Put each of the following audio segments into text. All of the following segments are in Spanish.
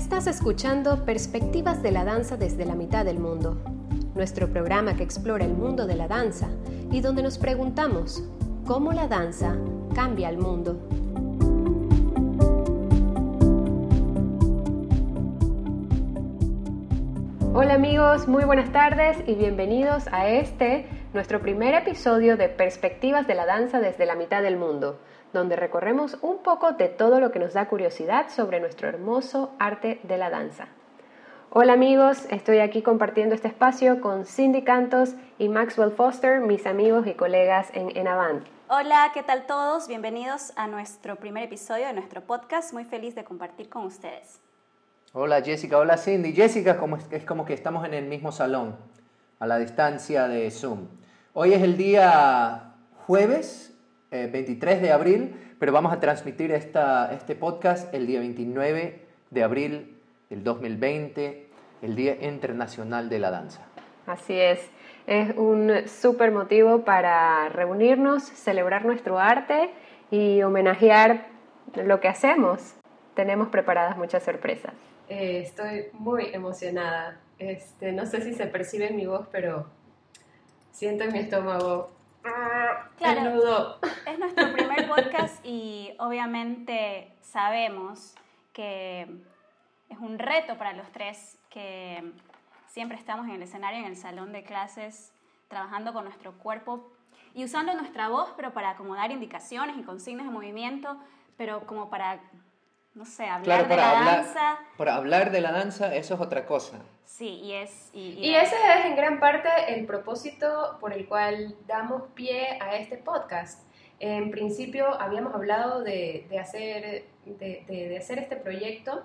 Estás escuchando Perspectivas de la Danza desde la mitad del mundo, nuestro programa que explora el mundo de la danza y donde nos preguntamos cómo la danza cambia el mundo. Hola amigos, muy buenas tardes y bienvenidos a este, nuestro primer episodio de Perspectivas de la Danza desde la mitad del mundo donde recorremos un poco de todo lo que nos da curiosidad sobre nuestro hermoso arte de la danza. Hola amigos, estoy aquí compartiendo este espacio con Cindy Cantos y Maxwell Foster, mis amigos y colegas en Enavant. Hola, ¿qué tal todos? Bienvenidos a nuestro primer episodio de nuestro podcast. Muy feliz de compartir con ustedes. Hola Jessica, hola Cindy. Jessica como es, es como que estamos en el mismo salón, a la distancia de Zoom. Hoy es el día jueves 23 eh, de abril, pero vamos a transmitir esta, este podcast el día 29 de abril del 2020, el Día Internacional de la Danza. Así es, es un súper motivo para reunirnos, celebrar nuestro arte y homenajear lo que hacemos. Tenemos preparadas muchas sorpresas. Eh, estoy muy emocionada. Este, no sé si se percibe en mi voz, pero siento en mi estómago Claro, es nuestro primer podcast y obviamente sabemos que es un reto para los tres que siempre estamos en el escenario, en el salón de clases, trabajando con nuestro cuerpo y usando nuestra voz, pero para acomodar indicaciones y consignas de movimiento, pero como para, no sé, hablar de la danza. Para hablar de la danza, eso es otra cosa. Sí, y es... Y, ese es en gran parte el propósito por el cual damos pie a este podcast. En principio habíamos hablado de, hacer, de, hacer este proyecto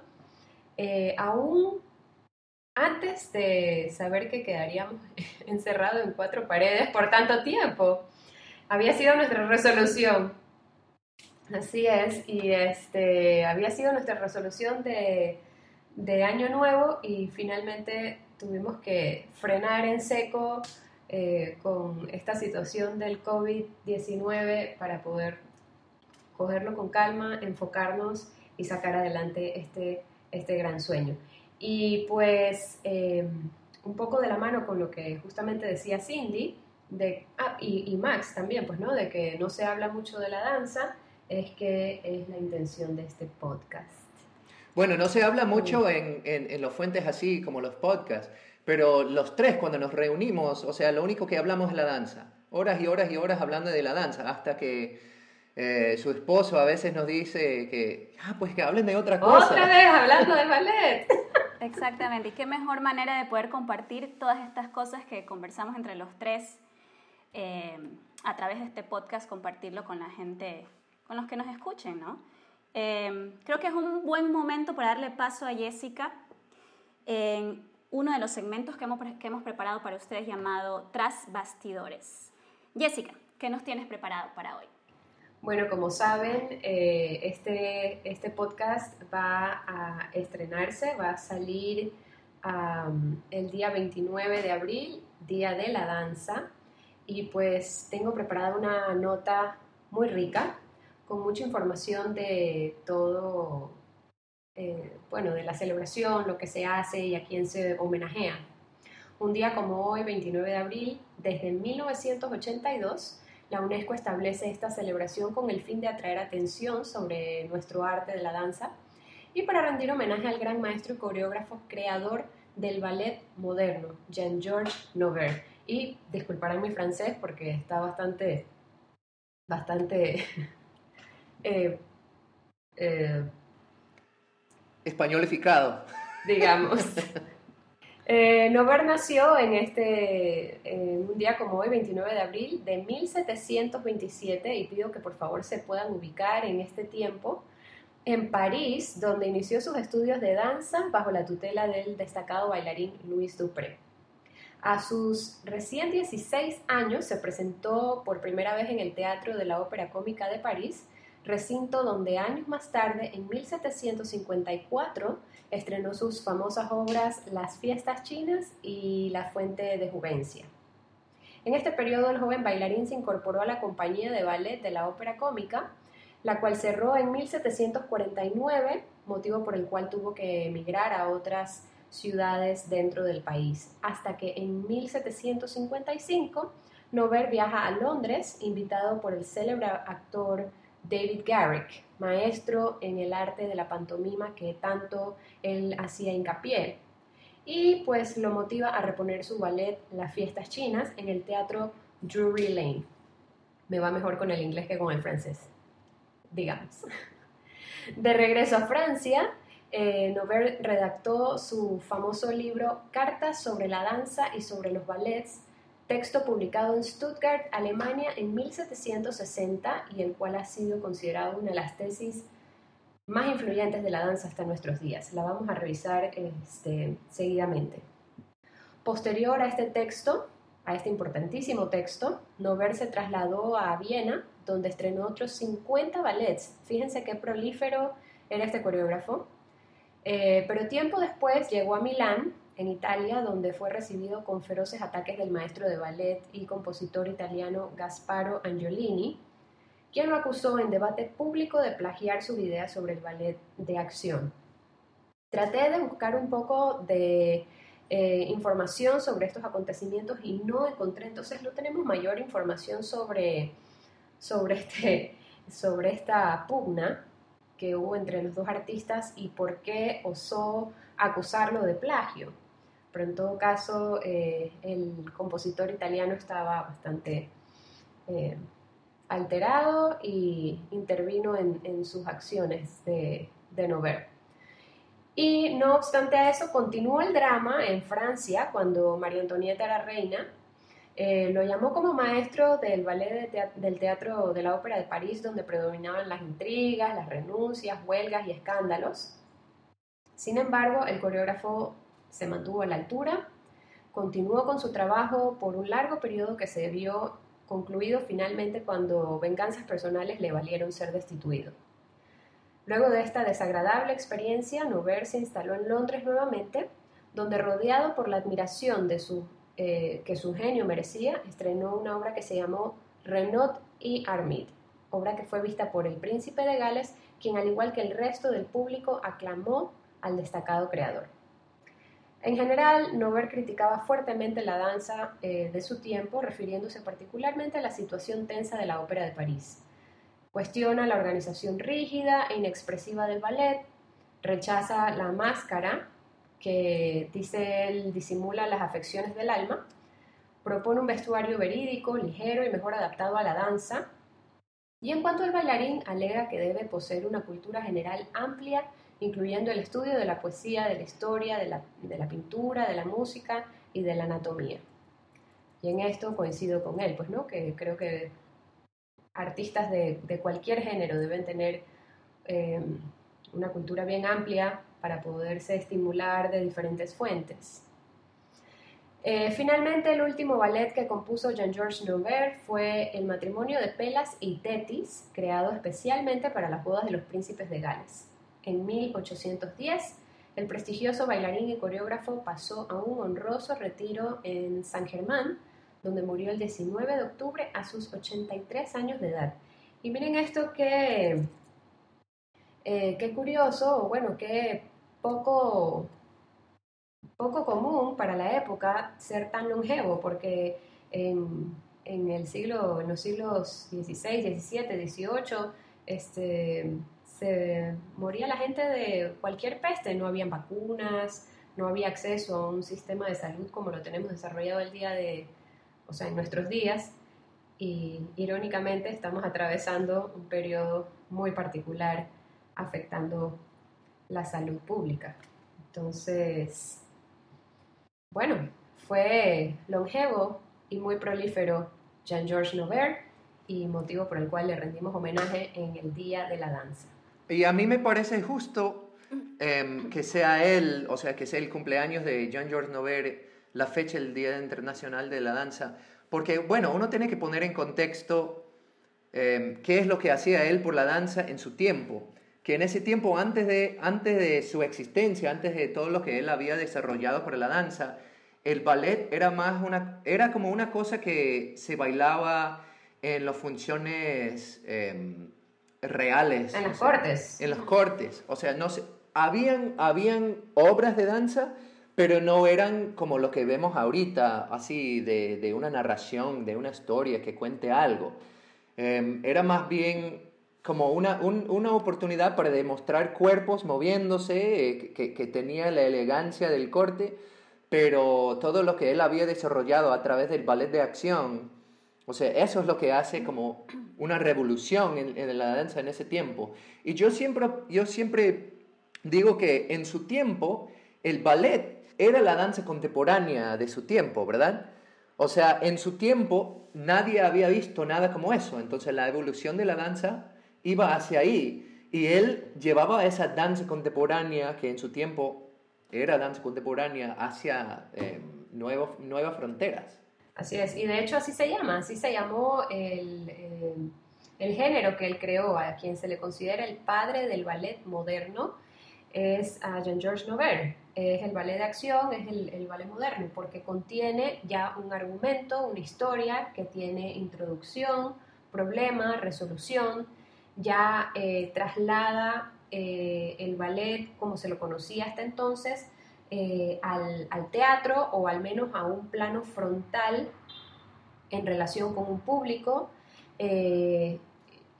eh, aún antes de saber que quedaríamos encerrados en cuatro paredes por tanto tiempo. Había sido nuestra resolución. Así es, y este, había sido nuestra resolución de de Año Nuevo y finalmente tuvimos que frenar en seco eh, con esta situación del COVID-19 para poder cogerlo con calma, enfocarnos y sacar adelante este, este gran sueño. Y pues em, un poco de la mano con lo que justamente decía Cindy, de, ah, y, y, Max también, pues, ¿no? De que no se habla mucho de la danza, es que es la intención de este podcast. Bueno, no se habla mucho en, en, los fuentes así como los podcasts, pero los tres cuando nos reunimos, o sea, lo único que hablamos es la danza. Horas y horas y horas hablando de la danza, hasta que eh, su esposo a veces nos dice que, ah, pues que hablen de otra cosa. Otra vez hablando de ballet. Exactamente, y qué mejor manera de poder compartir todas estas cosas que conversamos entre los tres eh, a través de este podcast, compartirlo con la gente, con los que nos escuchen, ¿no? Em, creo que es un buen momento para darle paso a Jessica en uno de los segmentos que hemos, que hemos preparado para ustedes llamado Tras Bastidores. Jessica, ¿qué nos tienes preparado para hoy? Bueno, como saben, eh, este, este podcast va a estrenarse, va a salir el día 29 de abril, Día de la Danza, y pues tengo preparada una nota muy rica con mucha información de todo, eh, bueno, de la celebración, lo que se hace y a quién se homenajea. Un día como hoy, 29 de abril, desde 1982, la UNESCO establece esta celebración con el fin de atraer atención sobre nuestro arte de la danza y para rendir homenaje al gran maestro y coreógrafo creador del ballet moderno, Jean-Georges Nover. Y disculparán mi francés porque está bastante, bastante eh, eh, españolificado. Digamos. Eh, Nover nació en este, un día como hoy, 29 de abril de 1727, y pido que por favor se puedan ubicar en este tiempo, en París, donde inició sus estudios de danza bajo la tutela del destacado bailarín Louis Dupré. A sus recién 16 años se presentó por primera vez en el Teatro de la Ópera Cómica de París, recinto donde años más tarde, en 1754, estrenó sus famosas obras Las fiestas chinas y La fuente de Juvencia. En este periodo el joven bailarín se incorporó a la compañía de ballet de la ópera cómica, la cual cerró en 1749, motivo por el cual tuvo que emigrar a otras ciudades dentro del país, hasta que en 1755 Nover viaja a Londres, invitado por el célebre actor David Garrick, maestro en el arte de la pantomima que tanto él hacía hincapié, y pues lo motiva a reponer su ballet Las Fiestas Chinas en el teatro Drury Lane. Me va mejor con el inglés que con el francés, digamos. De regreso a Francia, eh, redactó su famoso libro Cartas sobre la danza y sobre los ballets, texto publicado en Stuttgart, Alemania, en 1760 y el cual ha sido considerado una de las tesis más influyentes de la danza hasta nuestros días. La vamos a revisar este, seguidamente. Posterior a este texto, a este importantísimo texto, Nover se trasladó a Viena, donde estrenó otros 50 ballets. Fíjense qué prolífero era este coreógrafo. Eh, pero tiempo después llegó a Milán, en Italia, donde fue recibido con feroces ataques del maestro de ballet y compositor italiano Gasparo Angiolini, quien lo acusó en debate público de plagiar su idea sobre el ballet de acción. Traté de buscar un poco de eh, información sobre estos acontecimientos y no encontré, entonces no tenemos mayor información sobre, sobre, este, sobre esta pugna, que hubo entre los dos artistas y por qué osó acusarlo de plagio. Pero en todo caso, eh, el compositor italiano estaba bastante eh, alterado y intervino en, sus acciones de, de no ver. Y no obstante a eso, continuó el drama en Francia cuando María Antonieta era reina eh, lo llamó como maestro del ballet del teatro de la ópera de París, donde predominaban las intrigas, las renuncias, huelgas y escándalos. Sin embargo, el coreógrafo se mantuvo a la altura, continuó con su trabajo por un largo periodo que se vio concluido finalmente cuando venganzas personales le valieron ser destituido. Luego de esta desagradable experiencia, Nover se instaló en Londres nuevamente, donde rodeado por la admiración de su eh, que su genio merecía, estrenó una obra que se llamó Renaud y Armide, obra que fue vista por el príncipe de Gales, quien al igual que el resto del público aclamó al destacado creador. En general, Nover criticaba fuertemente la danza eh, de su tiempo, refiriéndose particularmente a la situación tensa de la Ópera de París. Cuestiona la organización rígida e inexpresiva del ballet, rechaza la máscara que dice él disimula las afecciones del alma, propone un vestuario verídico, ligero y mejor adaptado a la danza, y en cuanto al bailarín, alega que debe poseer una cultura general amplia, incluyendo el estudio de la poesía, de la historia, de la, pintura, de la música y de la anatomía. Y en esto coincido con él, pues no, que creo que artistas de, cualquier género deben tener eh, una cultura bien amplia para poderse estimular de diferentes fuentes. Eh, finalmente, el último ballet que compuso Jean-Georges Nover fue El matrimonio de Pelas y Tetis, creado especialmente para las bodas de los príncipes de Gales. En 1810, el prestigioso bailarín y coreógrafo pasó a un honroso retiro en Saint-Germain, donde murió el 19 de octubre a sus 83 años de edad. Y miren esto que, eh, qué curioso, bueno, qué poco, poco común para la época ser tan longevo, porque en, el siglo, en los siglos XVI, XVII, XVIII, este, se moría la gente de cualquier peste, no habían vacunas, no había acceso a un sistema de salud como lo tenemos desarrollado el día de, o sea, en nuestros días, y irónicamente estamos atravesando un periodo muy particular afectando la salud pública. Entonces, bueno, fue longevo y muy prolífero Jean-Georges Nover y motivo por el cual le rendimos homenaje en el Día de la Danza. Y a mí me parece justo em, que sea él, o sea, que sea el cumpleaños de Jean-Georges Nover la fecha del Día Internacional de la Danza, porque, bueno, uno tiene que poner en contexto em, qué es lo que hacía él por la danza en su tiempo. Que en ese tiempo, antes de, antes de su existencia, antes de todo lo que él había desarrollado para la danza, el ballet era, más una, era como una cosa que se bailaba en las funciones em, reales. En las sea, cortes. En los cortes. O sea, no sé, habían, habían obras de danza, pero no eran como lo que vemos ahorita, así de, de una narración, de una historia que cuente algo. Eh, era más bien como una, un- una oportunidad para demostrar cuerpos moviéndose, eh, que, que tenía la elegancia del corte, pero todo lo que él había desarrollado a través del ballet de acción, o sea, eso es lo que hace como una revolución en, la danza en ese tiempo. Y yo siempre, yo siempre digo que en su tiempo el ballet era la danza contemporánea de su tiempo, ¿verdad? O sea, en su tiempo nadie había visto nada como eso, entonces la evolución de la danza iba hacia ahí y él llevaba esa danza contemporánea que en su tiempo era danza contemporánea hacia eh, nuevas fronteras. Así es, y de hecho así se llama, así se llamó el, eh, el género que él creó, a quien se le considera el padre del ballet moderno, es Jean-Georges Nover. Es el ballet de acción, es el, el ballet moderno, porque contiene ya un argumento, una historia que tiene introducción, problema, resolución, ya eh, traslada eh, el ballet como se lo conocía hasta entonces eh, al, al teatro o al menos a un plano frontal en relación con un público. eh,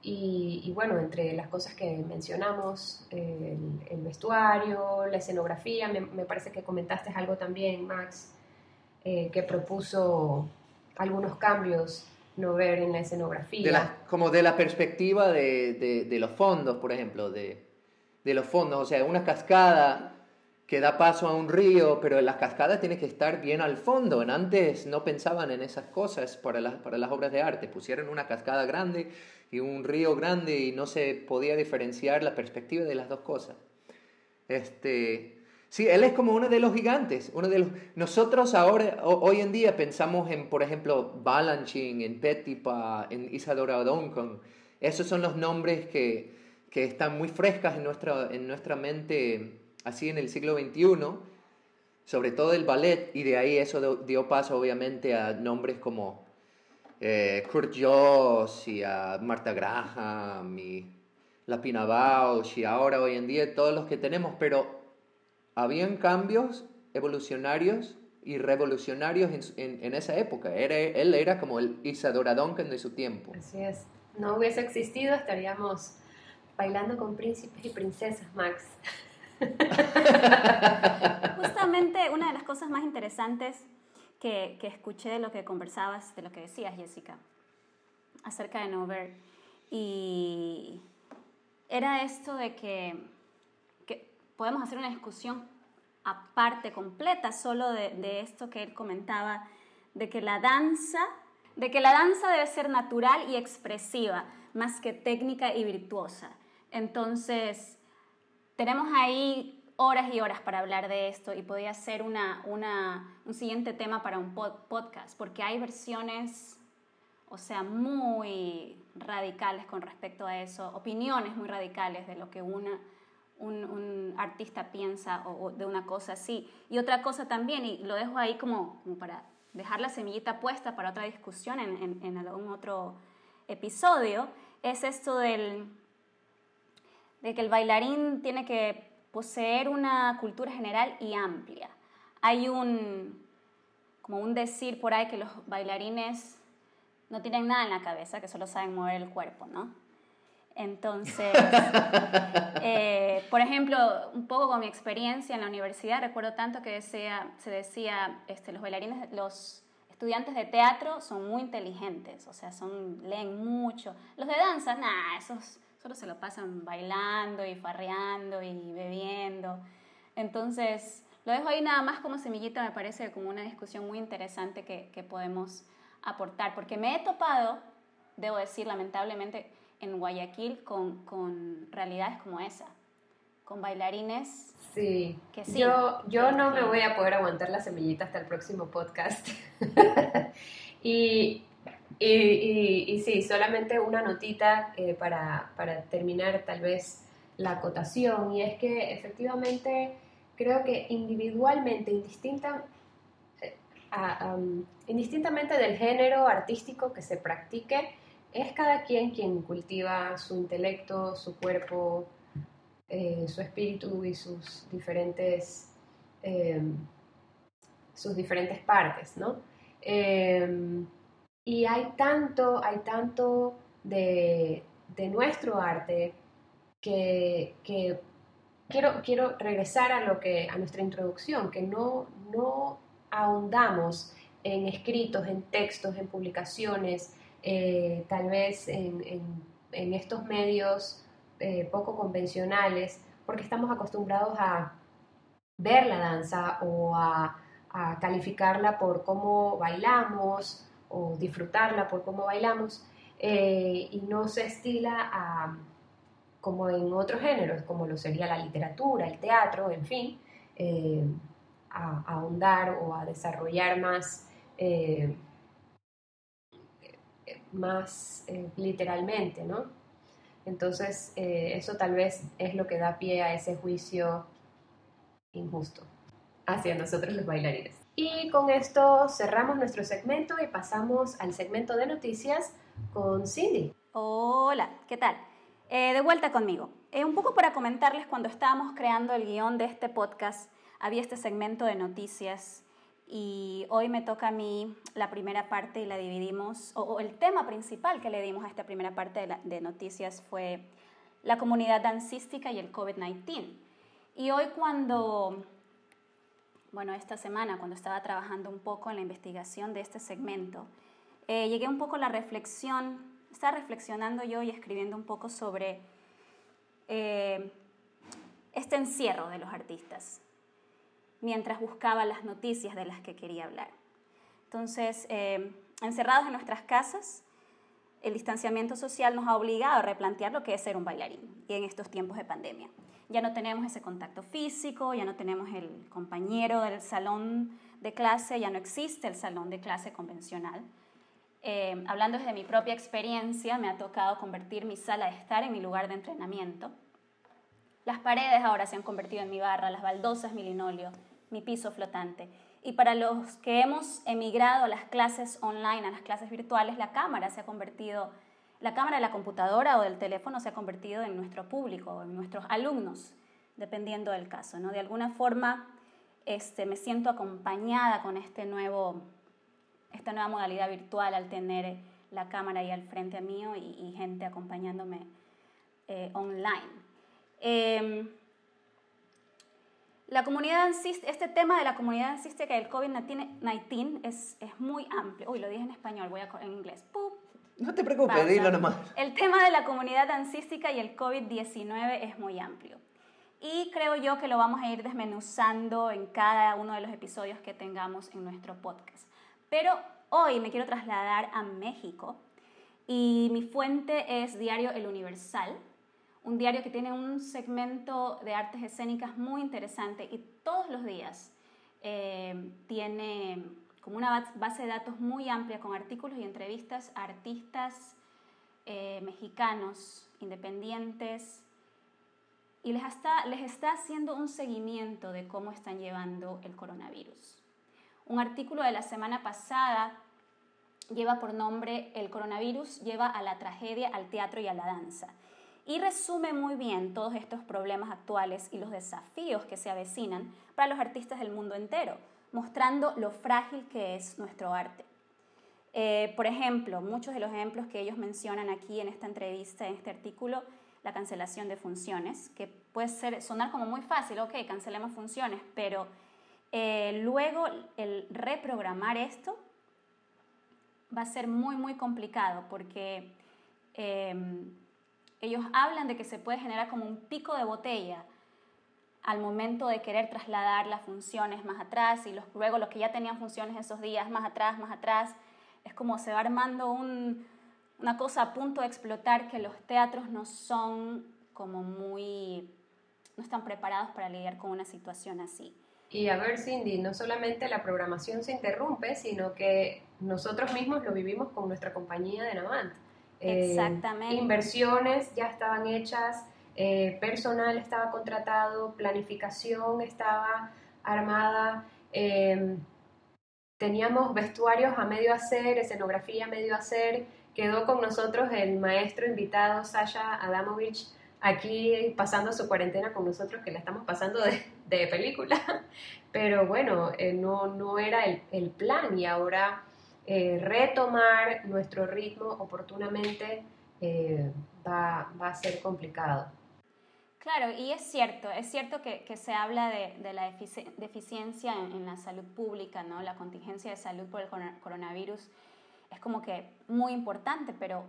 y, y bueno, entre las cosas que mencionamos, el, el vestuario, la escenografía, me, me parece que comentaste algo también, Max, eh, que propuso algunos cambios no ver en la escenografía. De la- como de la perspectiva de, de- de los fondos, por ejemplo, de, de los fondos, o sea, una cascada que da paso a un río, pero la cascada tiene que estar bien al fondo. En Antes no pensaban en esas cosas para las, para las obras de arte, pusieron una cascada grande y un río grande y no se podía diferenciar la perspectiva de las dos cosas. Este, sí, él es como uno de los gigantes, uno de los nosotros ahora ho- hoy en día pensamos en por ejemplo Balanchine, en Petipa, en Isadora Duncan. Esos son los nombres que, que están muy frescas en nuestra en nuestra mente así en el siglo XXI, sobre todo el ballet y de ahí eso dio- paso obviamente a nombres como eh, Kurt Joss y a Marta Graham y la Pina Bausch y ahora hoy en día todos los que tenemos, pero habían cambios evolucionarios y revolucionarios en, en- en esa época. Era, él era como el Isadora Duncan de su tiempo. Así es. No hubiese existido, estaríamos bailando con príncipes y princesas, Max. Justamente una de las cosas más interesantes que, que escuché de lo que conversabas, de lo que decías, Jessica, acerca de Nover, y era esto de que, que podemos hacer una discusión aparte, completa, solo de, de esto que él comentaba, de que la danza, de que la danza debe ser natural y expresiva, más que técnica y virtuosa. Entonces, tenemos ahí horas y horas para hablar de esto y podría ser una, un siguiente tema para un pod- podcast, porque hay versiones, o sea, muy radicales con respecto a eso, opiniones muy radicales de lo que un, un artista piensa o, de una cosa así. Y otra cosa también, y lo dejo ahí como, como para dejar la semillita puesta para otra discusión en- en algún otro episodio, es esto del, de que el bailarín tiene que poseer una cultura general y amplia. Hay un, como un decir por ahí que los bailarines no tienen nada en la cabeza, que solo saben mover el cuerpo, ¿no? Entonces, eh, por ejemplo, un poco con mi experiencia en la universidad, recuerdo tanto que decía, se decía, este, los bailarines, los estudiantes de teatro son muy inteligentes, o sea, son, leen mucho. Los de danza, nada, esos solo se lo pasan bailando y farreando y bebiendo. Entonces, lo dejo ahí nada más como semillita, me parece como una discusión muy interesante que, que podemos aportar, porque me he topado, debo decir, lamentablemente, en Guayaquil con, con realidades como esa, con bailarines Sí. Que sí. Yo, yo no me voy a poder aguantar la semillita hasta el próximo podcast. y, y, sí, solamente una notita eh, para, para terminar tal vez la acotación. Y es que efectivamente creo que individualmente, indistinta, eh, indistintamente del género artístico que se practique, es cada quien quien cultiva su intelecto, su cuerpo, eh, su espíritu y sus diferentes, sus diferentes partes, ¿no? Y hay tanto, hay tanto de, nuestro arte que, quiero, quiero regresar a, lo que, a nuestra introducción, que no, no ahondamos en escritos, en textos, en publicaciones, tal vez en, en estos medios eh, poco convencionales, porque estamos acostumbrados a ver la danza o a, calificarla por cómo bailamos o disfrutarla por cómo bailamos eh, y no se estila a, como en otros géneros, como lo sería la literatura, el teatro, en fin, eh, a, ahondar o a desarrollar más, más literalmente, ¿no? Entonces, eh, eso tal vez es lo que da pie a ese juicio injusto hacia nosotros los bailarines. Y con esto cerramos nuestro segmento y pasamos al segmento de noticias con Cindy. Hola, ¿qué tal? Eh, de vuelta conmigo. Eh, un poco para comentarles, cuando estábamos creando el guion de este podcast, había este segmento de noticias y hoy me toca a mí la primera parte y la dividimos, o, el tema principal que le dimos a esta primera parte de, noticias fue la comunidad dancística y el COVID-19. Y hoy cuando, bueno, esta semana, cuando estaba trabajando un poco en la investigación de este segmento, eh, llegué un poco a la reflexión, estaba reflexionando yo y escribiendo un poco sobre eh, este encierro de los artistas mientras buscaba las noticias de las que quería hablar. Entonces, eh, encerrados en nuestras casas, el distanciamiento social nos ha obligado a replantear lo que es ser un bailarín y en estos tiempos de pandemia. Ya no tenemos ese contacto físico, ya no tenemos el compañero del salón de clase, ya no existe el salón de clase convencional. Eh, hablando desde mi propia experiencia, me ha tocado convertir mi sala de estar en mi lugar de entrenamiento. Las paredes ahora se han convertido en mi barra, las baldosas mi linoleo, mi piso flotante. Y para los que hemos emigrado a las clases online, a las clases virtuales, la cámara se ha convertido, la cámara de la computadora o del teléfono se ha convertido en nuestro público, en nuestros alumnos, dependiendo del caso. ¿no? De alguna forma este, me siento acompañada con este nuevo, esta nueva modalidad virtual al tener la cámara ahí al frente mío y, gente acompañándome eh, online. Em, la comunidad este tema de la comunidad dancística y el COVID-19 es, es muy amplio. Uy, lo dije en español, voy a en inglés. No te preocupes, dilo nomás. El tema de la comunidad dancística y el COVID-19 es muy amplio. Y creo yo que lo vamos a ir desmenuzando en cada uno de los episodios que tengamos en nuestro podcast. Pero hoy me quiero trasladar a México y mi fuente es Diario El Universal un diario que tiene un segmento de artes escénicas muy interesante y todos los días eh, tiene como una base de datos muy amplia con artículos y entrevistas a artistas eh, mexicanos independientes y les está, les está haciendo un seguimiento de cómo están llevando el coronavirus. Un artículo de la semana pasada lleva por nombre El coronavirus lleva a la tragedia, al teatro y a la danza y resume muy bien todos estos problemas actuales y los desafíos que se avecinan para los artistas del mundo entero, mostrando lo frágil que es nuestro arte. Eh, por ejemplo, muchos de los ejemplos que ellos mencionan aquí en esta entrevista, en este artículo, la cancelación de funciones, que puede ser, sonar como muy fácil, ok, cancelemos funciones, pero eh, luego el reprogramar esto va a ser muy, muy complicado porque em, ellos hablan de que se puede generar como un pico de botella al momento de querer trasladar las funciones más atrás y los, luego los que ya tenían funciones esos días más atrás, más atrás. Es como se va armando una cosa a punto de explotar que los teatros no son como muy, no están preparados para lidiar con una situación así. Y a ver, Cindy, no solamente la programación se interrumpe, sino que nosotros mismos lo vivimos con nuestra compañía de Navant. Eh, Exactamente. inversiones ya estaban hechas, eh, personal estaba contratado, planificación estaba armada, em, teníamos vestuarios a medio hacer, escenografía a medio hacer, quedó con nosotros el maestro invitado Sasha Adamovich aquí pasando su cuarentena con nosotros, que la estamos pasando de, película, pero bueno, eh, no, no era el, plan y ahora eh, retomar nuestro ritmo oportunamente eh, va, va, a ser complicado. Claro, y es cierto, es cierto que, que se habla de, de la deficiencia en, la salud pública, ¿no? la contingencia de salud por el coronavirus es como que muy importante, pero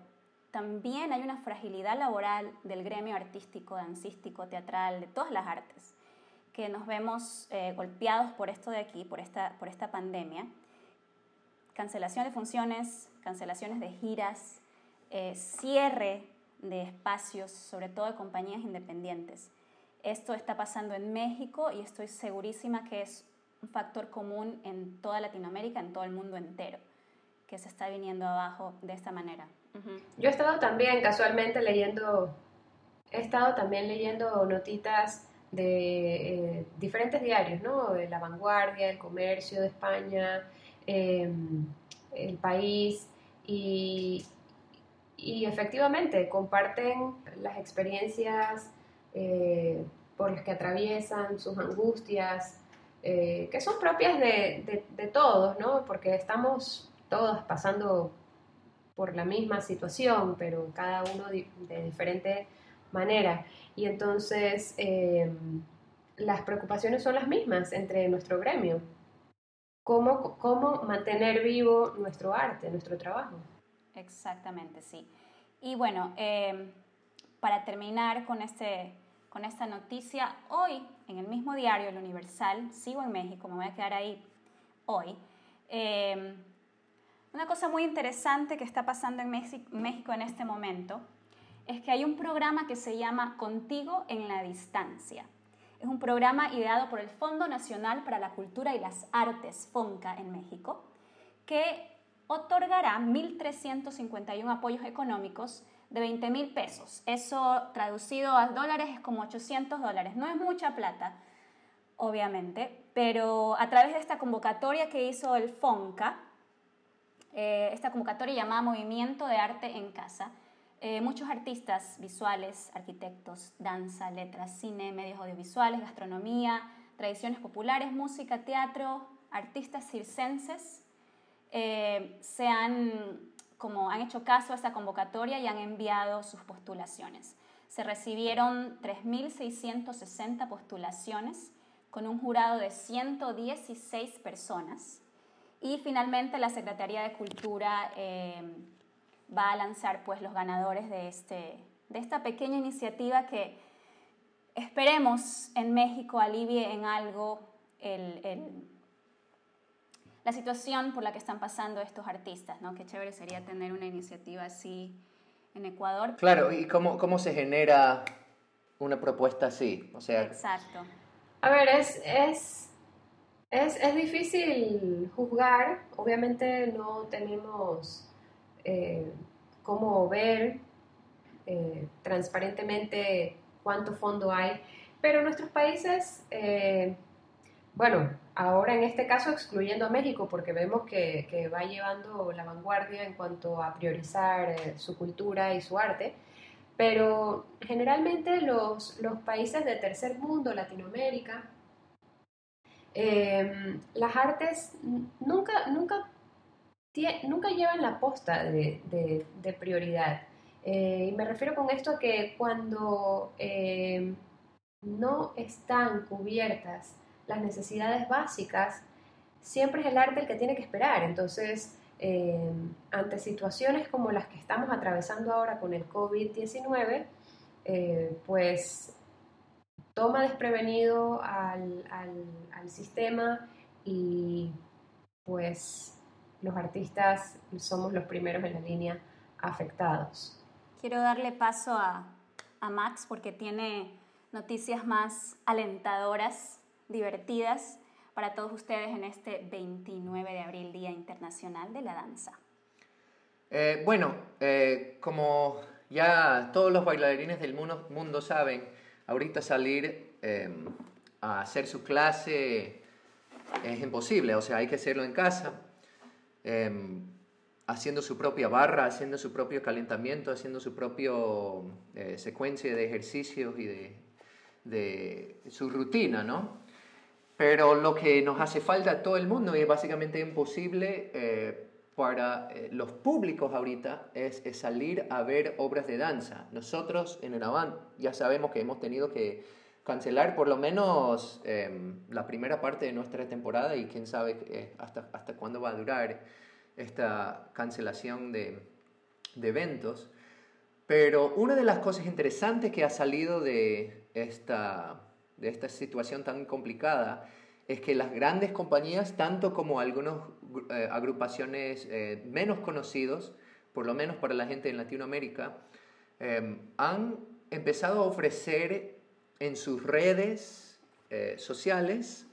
también hay una fragilidad laboral del gremio artístico, dancístico, teatral, de todas las artes, que nos vemos eh, golpeados por esto de aquí, por esta, por esta pandemia. Cancelación de funciones, cancelaciones de giras, eh, cierre de espacios, sobre todo de compañías independientes. Esto está pasando en México y estoy segurísima que es un factor común en toda Latinoamérica, en todo el mundo entero, que se está viniendo abajo de esta manera. Yo he estado también casualmente leyendo, he estado también leyendo notitas de eh, diferentes diarios, ¿no? De La Vanguardia, El Comercio de España, em, El País, y, y, efectivamente comparten las experiencias eh, por las que atraviesan, sus angustias, eh, que son propias de, de, todos, ¿no? Porque estamos todos pasando por la misma situación, pero cada uno de, diferente manera. Y entonces em, las preocupaciones son las mismas entre nuestro gremio. ¿Cómo, cómo mantener vivo nuestro arte, nuestro trabajo? Exactamente, sí. Y bueno, em, para terminar con, este, con esta noticia, hoy en el mismo diario, El Universal, sigo en México, me voy a quedar ahí hoy. Eh, una cosa muy interesante que está pasando en México en este momento es que hay un programa que se llama Contigo en la Distancia. Es un programa ideado por el Fondo Nacional para la Cultura y las Artes, FONCA, en México, que otorgará 1.351 apoyos económicos de 20 mil pesos. Eso traducido a dólares es como 800 dólares. No es mucha plata, obviamente, pero a través de esta convocatoria que hizo el FONCA, eh, esta convocatoria llamada Movimiento de Arte en Casa. Eh, muchos artistas visuales, arquitectos, danza, letras, cine, medios audiovisuales, gastronomía, tradiciones populares, música, teatro, artistas circenses, eh, se han, como han hecho caso a esta convocatoria y han enviado sus postulaciones. Se recibieron 3.660 postulaciones con un jurado de 116 personas y finalmente la Secretaría de Cultura eh, va a lanzar pues, los ganadores de, este, de esta pequeña iniciativa que esperemos en México alivie en algo la situación por la que están pasando estos artistas. ¿no? Qué chévere sería tener una iniciativa así en Ecuador. Claro, ¿y cómo, cómo se genera una propuesta así? O sea, Exacto. A ver, es, es es, es difícil juzgar, obviamente no tenemos eh, cómo ver eh, transparentemente cuánto fondo hay, pero nuestros países, eh, bueno, ahora en este caso excluyendo a México, porque vemos que, va llevando la vanguardia en cuanto a priorizar su cultura y su arte, pero generalmente los, los países de tercer mundo, Latinoamérica, Em, las artes nunca, nunca, nunca llevan la posta de, prioridad. Eh, y me refiero con esto a que cuando em, no están cubiertas las necesidades básicas, siempre es el arte el que tiene que esperar. Entonces, em, ante situaciones como las que estamos atravesando ahora con el COVID-19, eh, pues toma desprevenido al, al, sistema y pues los artistas somos los primeros en la línea afectados. Quiero darle paso a, a Max porque tiene noticias más alentadoras, divertidas para todos ustedes en este 29 de abril, Día Internacional de la Danza. Eh, bueno, eh, como ya todos los bailarines del mundo, mundo saben, ahorita salir em, a hacer su clase es imposible, o sea, hay que hacerlo en casa. Em, haciendo su propia barra, haciendo su propio calentamiento, haciendo su propio eh, secuencia de ejercicios y de, de, su rutina, ¿no? Pero lo que nos hace falta a todo el mundo y es básicamente imposible eh, para eh, los públicos ahorita es, es, salir a ver obras de danza. Nosotros en Avant ya sabemos que hemos tenido que cancelar por lo menos em, la primera parte de nuestra temporada y quién sabe eh, hasta, hasta cuándo va a durar esta cancelación de, de, eventos. Pero una de las cosas interesantes que ha salido de esta, de esta situación tan complicada es que las grandes compañías, tanto como algunas eh, agrupaciones eh, menos conocidos, por lo menos para la gente en Latinoamérica, em, han empezado a ofrecer en sus redes eh, sociales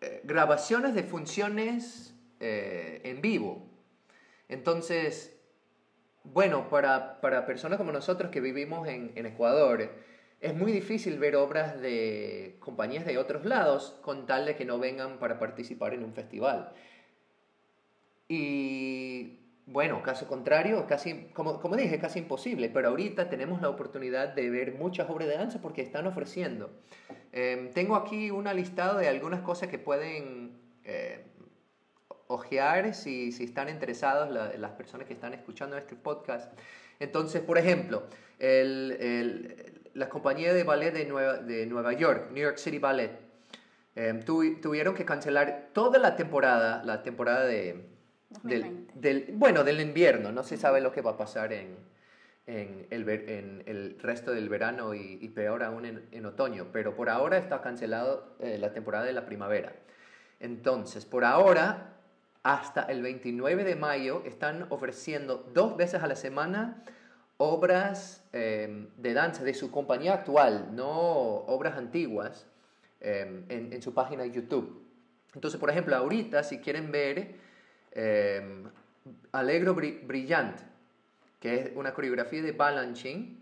eh, grabaciones de funciones eh, en vivo. Entonces, bueno, para, para, personas como nosotros que vivimos en, Ecuador, es muy difícil ver obras de compañías de otros lados con tal de que no vengan para participar en un festival. Y bueno, caso contrario, casi, como, como dije, casi imposible, pero ahorita tenemos la oportunidad de ver muchas obras de danza porque están ofreciendo. Em, tengo aquí una listado de algunas cosas que pueden eh, ojear si, si, están interesados las personas que están escuchando este podcast. Entonces, por ejemplo, el, el, la compañía de ballet de Nueva, de Nueva York, New York City Ballet, em, tuvieron que cancelar toda la temporada, la temporada de del, del, bueno, del invierno. No se sabe lo que va a pasar en, en, el, en el, resto del verano y, peor aún en, en, otoño. Pero por ahora está cancelado eh, la temporada de la primavera. Entonces, por ahora, hasta el 29 de mayo, están ofreciendo dos veces a la semana obras eh, de danza de su compañía actual, no obras antiguas, eh, en, en, su página de YouTube. Entonces, por ejemplo, ahorita, si quieren ver Em, Alegro Brillante, que es una coreografía de Balanchine,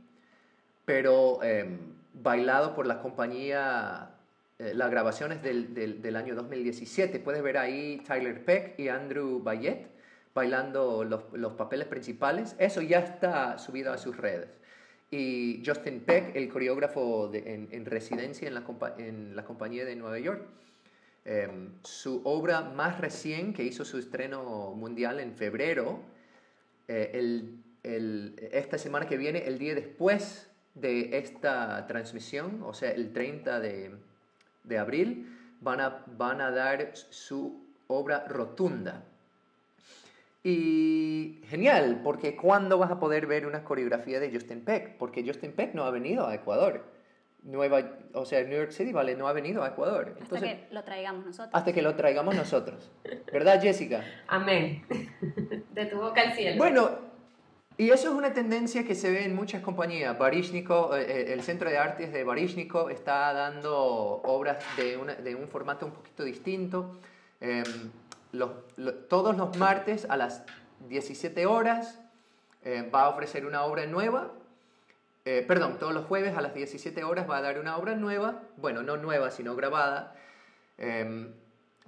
pero em, bailado por la compañía, eh, las grabaciones del, del, del, año 2017. Puedes ver ahí Tyler Peck y Andrew Bayet bailando los, los papeles principales. Eso ya está subido a sus redes. Y Justin Peck, el coreógrafo en, en, residencia en la, en la compañía de Nueva York, Em, su obra más recién, que hizo su estreno mundial en febrero, eh, el, el, esta semana que viene, el día después de esta transmisión, o sea, el 30 de, de abril, van a, van a dar su obra rotunda. Y genial, porque ¿cuándo vas a poder ver una coreografía de Justin Peck? Porque Justin Peck no ha venido a Ecuador. Nueva, o sea, New York City, ¿vale? No ha venido a Ecuador. hasta que lo traigamos nosotros. Hasta que lo traigamos nosotros. ¿Verdad, Jessica? Amén. De tu boca al cielo. Bueno, y eso es una tendencia que se ve en muchas compañías. Barishnikov, eh, eh, el Centro de Artes de Barishnikov está dando obras de, una, de un formato un poquito distinto. Eh, los, todos los martes a las 17 horas eh, va a ofrecer una obra nueva eh, perdón, todos los jueves a las 17 horas va a dar una obra nueva, bueno, no nueva, sino grabada, em,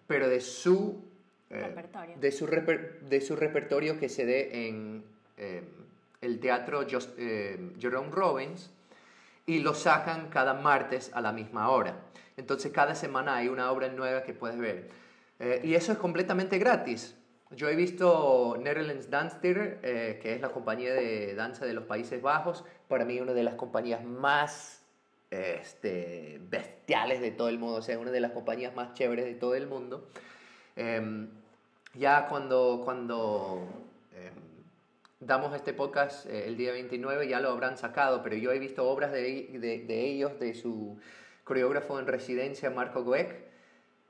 pero de su, eh, de, su de su repertorio que se dé en em, el teatro Just, em, Jerome Robbins y lo sacan cada martes a la misma hora. Entonces cada semana hay una obra nueva que puedes ver. Eh, y eso es completamente gratis. Yo he visto Netherlands Dance Theater, eh, que es la compañía de danza de los Países Bajos, para mí una de las compañías más este, bestiales de todo el mundo, o sea, una de las compañías más chéveres de todo el mundo. Em, ya cuando, cuando em, damos este podcast eh, el día 29 ya lo habrán sacado, pero yo he visto obras de, de, de ellos, de su coreógrafo en residencia, Marco Goeck,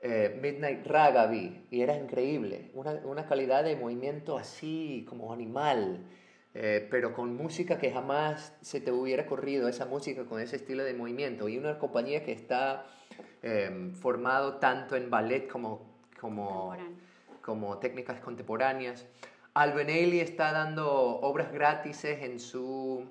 eh, Midnight Ragaby y era increíble, una, una, calidad de movimiento así como animal, eh, pero con música que jamás se te hubiera corrido, esa música con ese estilo de movimiento. Y una compañía que está eh, formado tanto en ballet como, como, como técnicas contemporáneas. Albenelli está dando obras gratis en, su,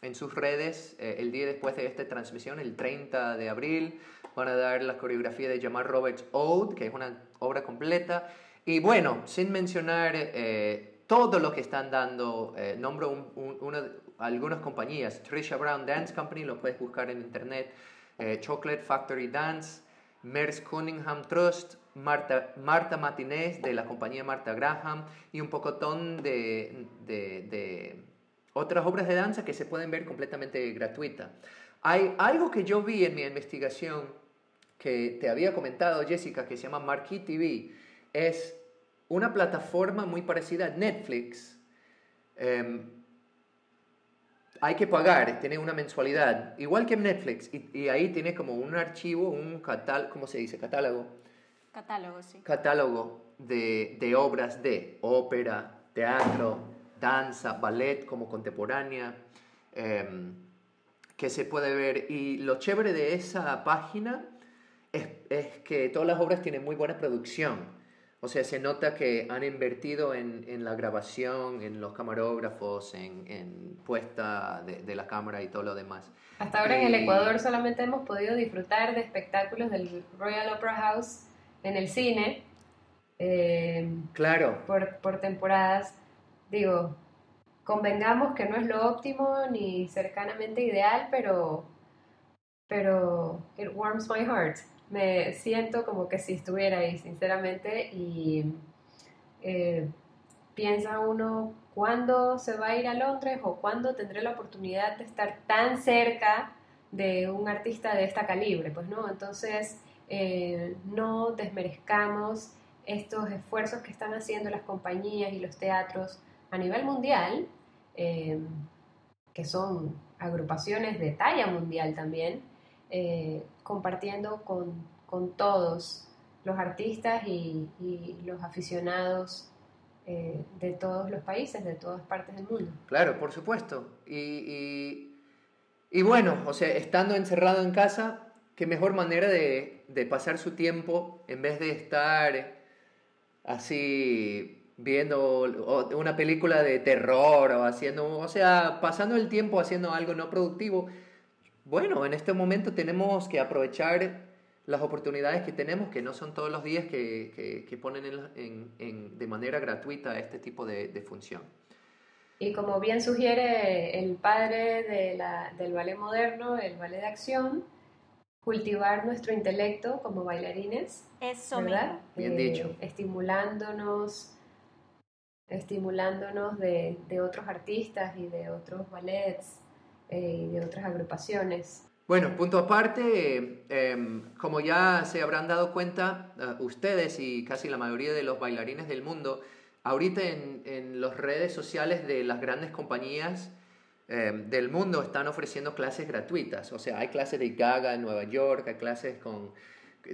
en sus redes el día después de esta transmisión, el 30 de abril van a dar la coreografía de Jamal Roberts Ode, que es una obra completa. Y bueno, sin mencionar eh, todo lo que están dando, eh, nombro un, un- una- algunas compañías, Trisha Brown Dance Company, lo puedes buscar en internet, eh, Chocolate Factory Dance, Merce Cunningham Trust, Marta, Marta Martinez de la compañía Marta Graham y un pocotón de, de, de otras obras de danza que se pueden ver completamente gratuita. Hay algo que yo vi en mi investigación que te había comentado, Jessica, que se llama Marquee TV. Es una plataforma muy parecida a Netflix. Em, hay que pagar, tiene una mensualidad, igual que Netflix, y, y ahí tiene como un archivo, un catálogo, ¿cómo se dice? Catálogo. Catálogo, sí. Catálogo de, de obras de ópera, teatro, danza, ballet como contemporánea, em, que se puede ver. Y lo chévere de esa página es, es que todas las obras tienen muy buena producción. O sea, se nota que han invertido en, en la grabación, en los camarógrafos, en, en puesta de, de la cámara y todo lo demás. Hasta ahora en el Ecuador solamente hemos podido disfrutar de espectáculos del Royal Opera House en el cine eh, Claro, por, por temporadas. Digo, convengamos que no es lo óptimo ni cercanamente ideal, pero, pero it warms my heart. Me siento como que si estuviera ahí, sinceramente, y eh, piensa uno cuándo se va a ir a Londres o cuándo tendré la oportunidad de estar tan cerca de un artista de esta calibre, pues no, entonces eh, no desmerezcamos estos esfuerzos que están haciendo las compañías y los teatros a nivel mundial, eh, que son agrupaciones de talla mundial también, eh, compartiendo con, con todos los artistas y, y los aficionados eh, de todos los países, de todas partes del mundo. Claro, por supuesto. Y, y, y bueno, o sea, estando encerrado en casa, qué mejor manera de, de pasar su tiempo en vez de estar así viendo una película de terror o haciendo, o sea, pasando el tiempo haciendo algo no productivo. Bueno, en este momento tenemos que aprovechar las oportunidades que tenemos, que no son todos los días que, que, que ponen en- en- en- de manera gratuita este tipo de, de función. Y como bien sugiere el padre de la- del ballet moderno, el ballet de acción, cultivar nuestro intelecto como bailarines, Eso ¿verdad? Bien Eh, dicho. Estimulándonos, estimulándonos de, de otros artistas y de otros ballets eh, y de otras agrupaciones. Bueno, punto aparte, eh, como ya se habrán dado cuenta eh, ustedes y casi la mayoría de los bailarines del mundo, ahorita en, en las redes sociales de las grandes compañías eh, del mundo están ofreciendo clases gratuitas. O sea, hay clases de Gaga en Nueva York, hay clases con,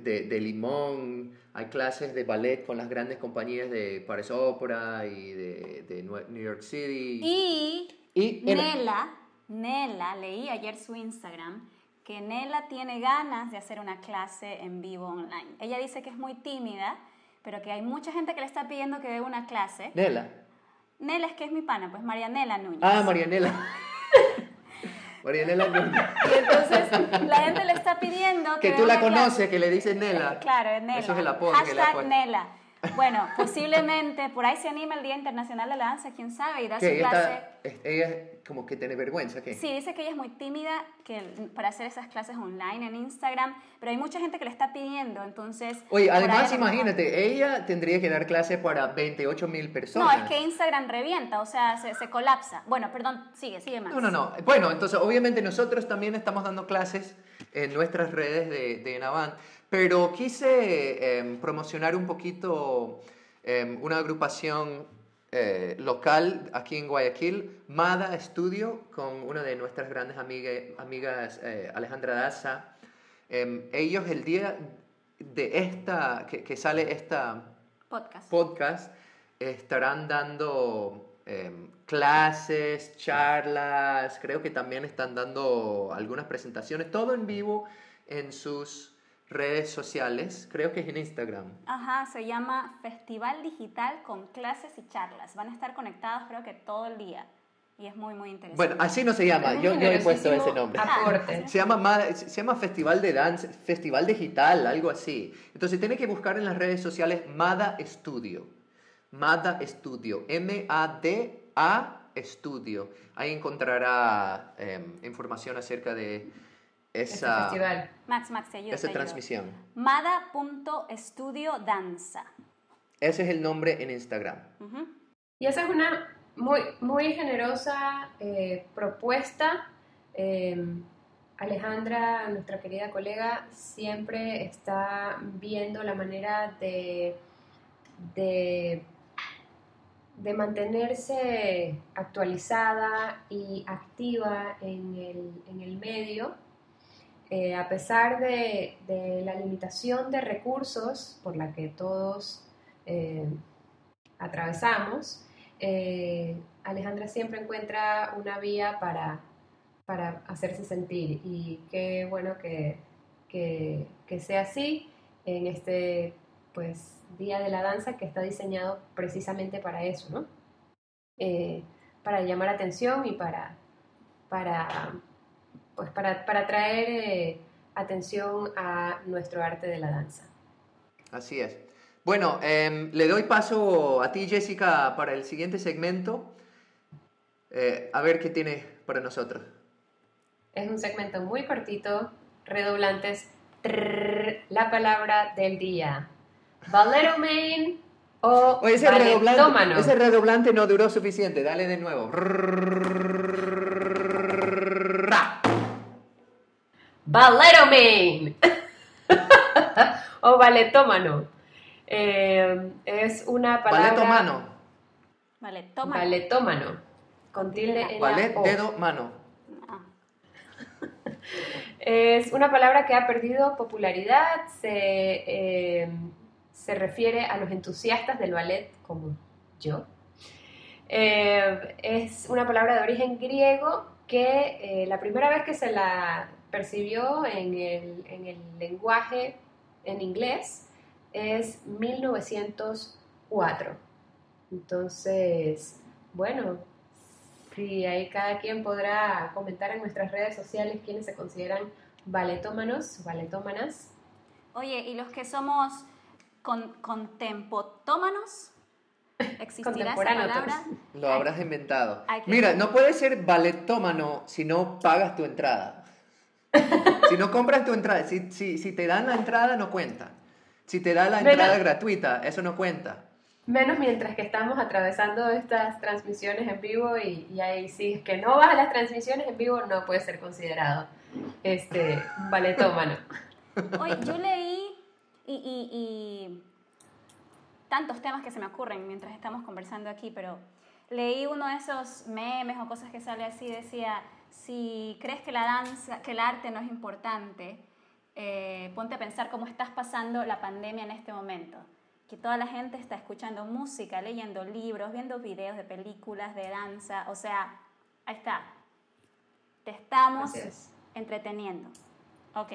de, de Limón, hay clases de ballet con las grandes compañías de Paris Opera y de, de New York City. Y Y Nela, Nela, leí ayer su Instagram, que Nela tiene ganas de hacer una clase en vivo online. Ella dice que es muy tímida, pero que hay mucha gente que le está pidiendo que dé una clase. Nela. Nela es que es mi pana, pues Marianela Núñez. Ah, Marianela. Marianela Núñez. Y entonces la gente le está pidiendo que Que tú la clase. conoces, que le dices Nela. Claro, es Nela. Eso es el apodo que le Hashtag. Nela. Bueno, posiblemente por ahí se anima el Día Internacional de la Danza, quién sabe, y da su ella, clase. está- es- ella como que tiene vergüenza, ¿qué? Sí, dice que ella es muy tímida que, para hacer esas clases online en Instagram, pero hay mucha gente que le está pidiendo, entonces... Oye, además mejor- imagínate, ella tendría que dar clase para 28 mil No, personas. es que Instagram revienta, o sea, se, se colapsa. Bueno, perdón, sigue, sigue más. No, no, no. Bueno, entonces obviamente nosotros también estamos dando clases en nuestras redes de, de Navan, pero quise em, promocionar un poquito em, una agrupación eh, local aquí en Guayaquil, Mada Studio, con una de nuestras grandes amiga- amigas, eh, Alejandra Daza. Em, ellos el día de esta, que, que sale esta Podcast. podcast estarán dando em, clases, charlas, creo que también están dando algunas presentaciones, todo en vivo en sus redes sociales, creo que es en Instagram. Ajá, se llama Festival Digital con clases y charlas. Van a estar conectados creo que todo el día. Y es muy, muy interesante. Bueno, así no se llama, yo, yo he puesto ese nombre. Aporte. Se llama, Ma- se llama Festival de Danza, Festival Digital, algo así. Entonces tiene que buscar en las redes sociales Mada Studio. MADA Studio, M-A-D-A Studio. Ahí encontrará em, información acerca de Este esa, festival. Max, Max, te ayudo. esa te ayudo. transmisión. Mada.estudio danza. Ese es el nombre en Instagram. Y esa es una muy, muy generosa eh, propuesta. Eh, Alejandra, nuestra querida colega, siempre está viendo la manera de, de, de mantenerse actualizada y activa en el, en el medio. Eh, a pesar de, la limitación de recursos por la que todos eh, atravesamos, eh, Alejandra siempre encuentra una vía para, para hacerse sentir y qué bueno que, que- que sea así en este pues, Día de la Danza que está diseñado precisamente para eso, ¿no? Para llamar atención y para, para, pues, para, para traer eh, atención a nuestro arte de la danza. Así es. Bueno, em, le doy paso a ti, Jessica, para el siguiente segmento. Eh, a ver qué tiene para nosotros. Es un segmento muy cortito, redoblantes. trrr, la palabra del día. Bolero main o Oye, ese redoblante, ese redoblante no duró suficiente. Dale de nuevo. Main o baletómano. Eh, es una palabra. Ballet o mano. Vale, toma. Baletómano. Con tilde en la O. dedo, mano. Ah, Es una palabra que ha perdido popularidad, se, eh, se refiere a los entusiastas del ballet como yo. Eh, es una palabra de origen griego que eh, la primera vez que se la percibió en el, en el lenguaje en inglés es 1904. Entonces, bueno, Sí, ahí cada quien podrá comentar en nuestras redes sociales quiénes se consideran baletómanos, baletómanas. Oye, ¿y los que somos con, contempotómanos? ¿Existirá esa palabra? Lo habrás inventado. Mira, no puedes ser balletómano si no pagas tu entrada. si no compras tu entrada, si, si, si te dan la entrada, no cuenta. Si te dan la entrada gratuita, eso no cuenta. Menos mientras que estamos atravesando estas transmisiones en vivo y, y ahí sí, es que no vas a las transmisiones en vivo, no puede ser considerado este, un baletómano. Oye, yo leí y, y- y tantos temas que se me ocurren mientras estamos conversando aquí, pero leí uno de esos memes o cosas que sale así, decía, si crees que la danza, que el arte no es importante, eh, ponte a pensar cómo estás pasando la pandemia en este momento. Que toda la gente está escuchando música, leyendo libros, viendo videos de películas, de danza, o sea, ahí está. Te estamos es. entreteniendo. Ok.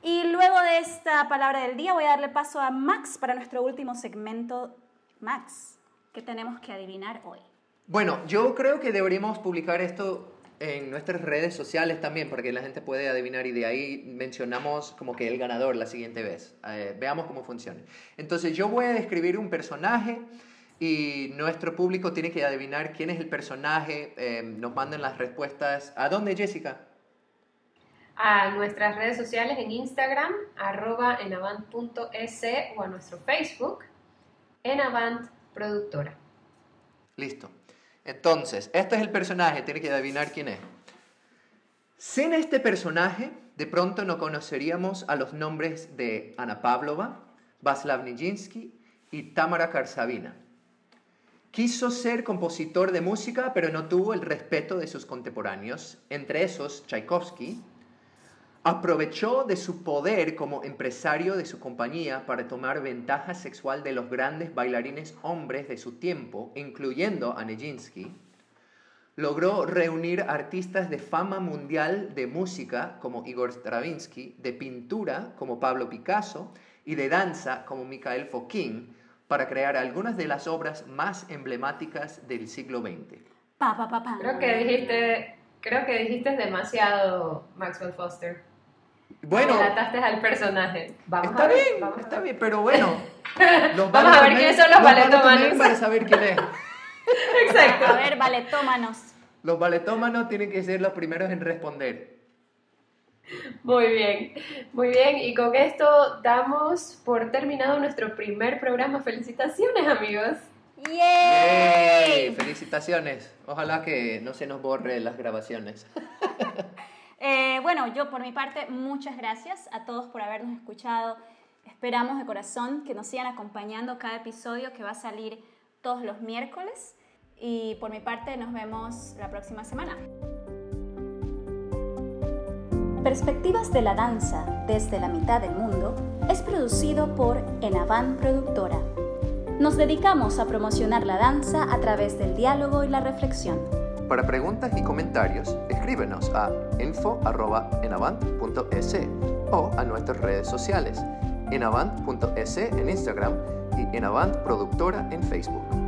Y luego de esta palabra del día voy a darle paso a Max para nuestro último segmento. Max, ¿qué tenemos que adivinar hoy? Bueno, yo creo que deberíamos publicar esto en nuestras redes sociales también, para que la gente pueda adivinar y de ahí mencionamos como que el ganador la siguiente vez. Eh, veamos cómo funciona. Entonces yo voy a describir un personaje y nuestro público tiene que adivinar quién es el personaje. Eh, nos mandan las respuestas. ¿A dónde, Jessica? A nuestras redes sociales en Instagram, arroba enavant.es o a nuestro Facebook, enavant productora. Listo. Entonces, este es el personaje, tiene que adivinar quién es. Sin este personaje, de pronto no conoceríamos a los nombres de Ana Pavlova, Václav Nijinsky y Tamara Karsavina. Quiso ser compositor de música, pero no tuvo el respeto de sus contemporáneos, entre esos Tchaikovsky. Aprovechó de su poder como empresario de su compañía para tomar ventaja sexual de los grandes bailarines hombres de su tiempo, incluyendo a Nijinsky. Logró reunir artistas de fama mundial de música como Igor Stravinsky, de pintura como Pablo Picasso y de danza como Mikhail Fokin para crear algunas de las obras más emblemáticas del siglo XX. Pa, pa, pa, pa. Creo que dijiste, creo que dijiste demasiado Maxwell Foster. Bueno, Delataste al personaje. Vamos está a ver, bien, vamos a está ver. bien, pero bueno, Los Vamos a ver quiénes son los valetomé valetómanos. para saber quién es. Exacto. A ver, valetómanos. Los valetómanos tienen que ser los primeros en responder. Muy bien, muy bien. Y con esto damos por terminado nuestro primer programa. Felicitaciones, amigos. ¡Yay! ¡Yay! Felicitaciones. Ojalá que no se nos borre las grabaciones. Eh, bueno, yo por mi parte, muchas gracias a todos por habernos escuchado. Esperamos de corazón que nos sigan acompañando cada episodio que va a salir todos los miércoles. Y por mi parte, nos vemos la próxima semana. Perspectivas de la danza desde la mitad del mundo es producido por Enavan Productora. Nos dedicamos a promocionar la danza a través del diálogo y la reflexión. Para preguntas y comentarios, escríbenos a info.enavant.es o a nuestras redes sociales, enavant.es en Instagram y Enavant Productora en Facebook.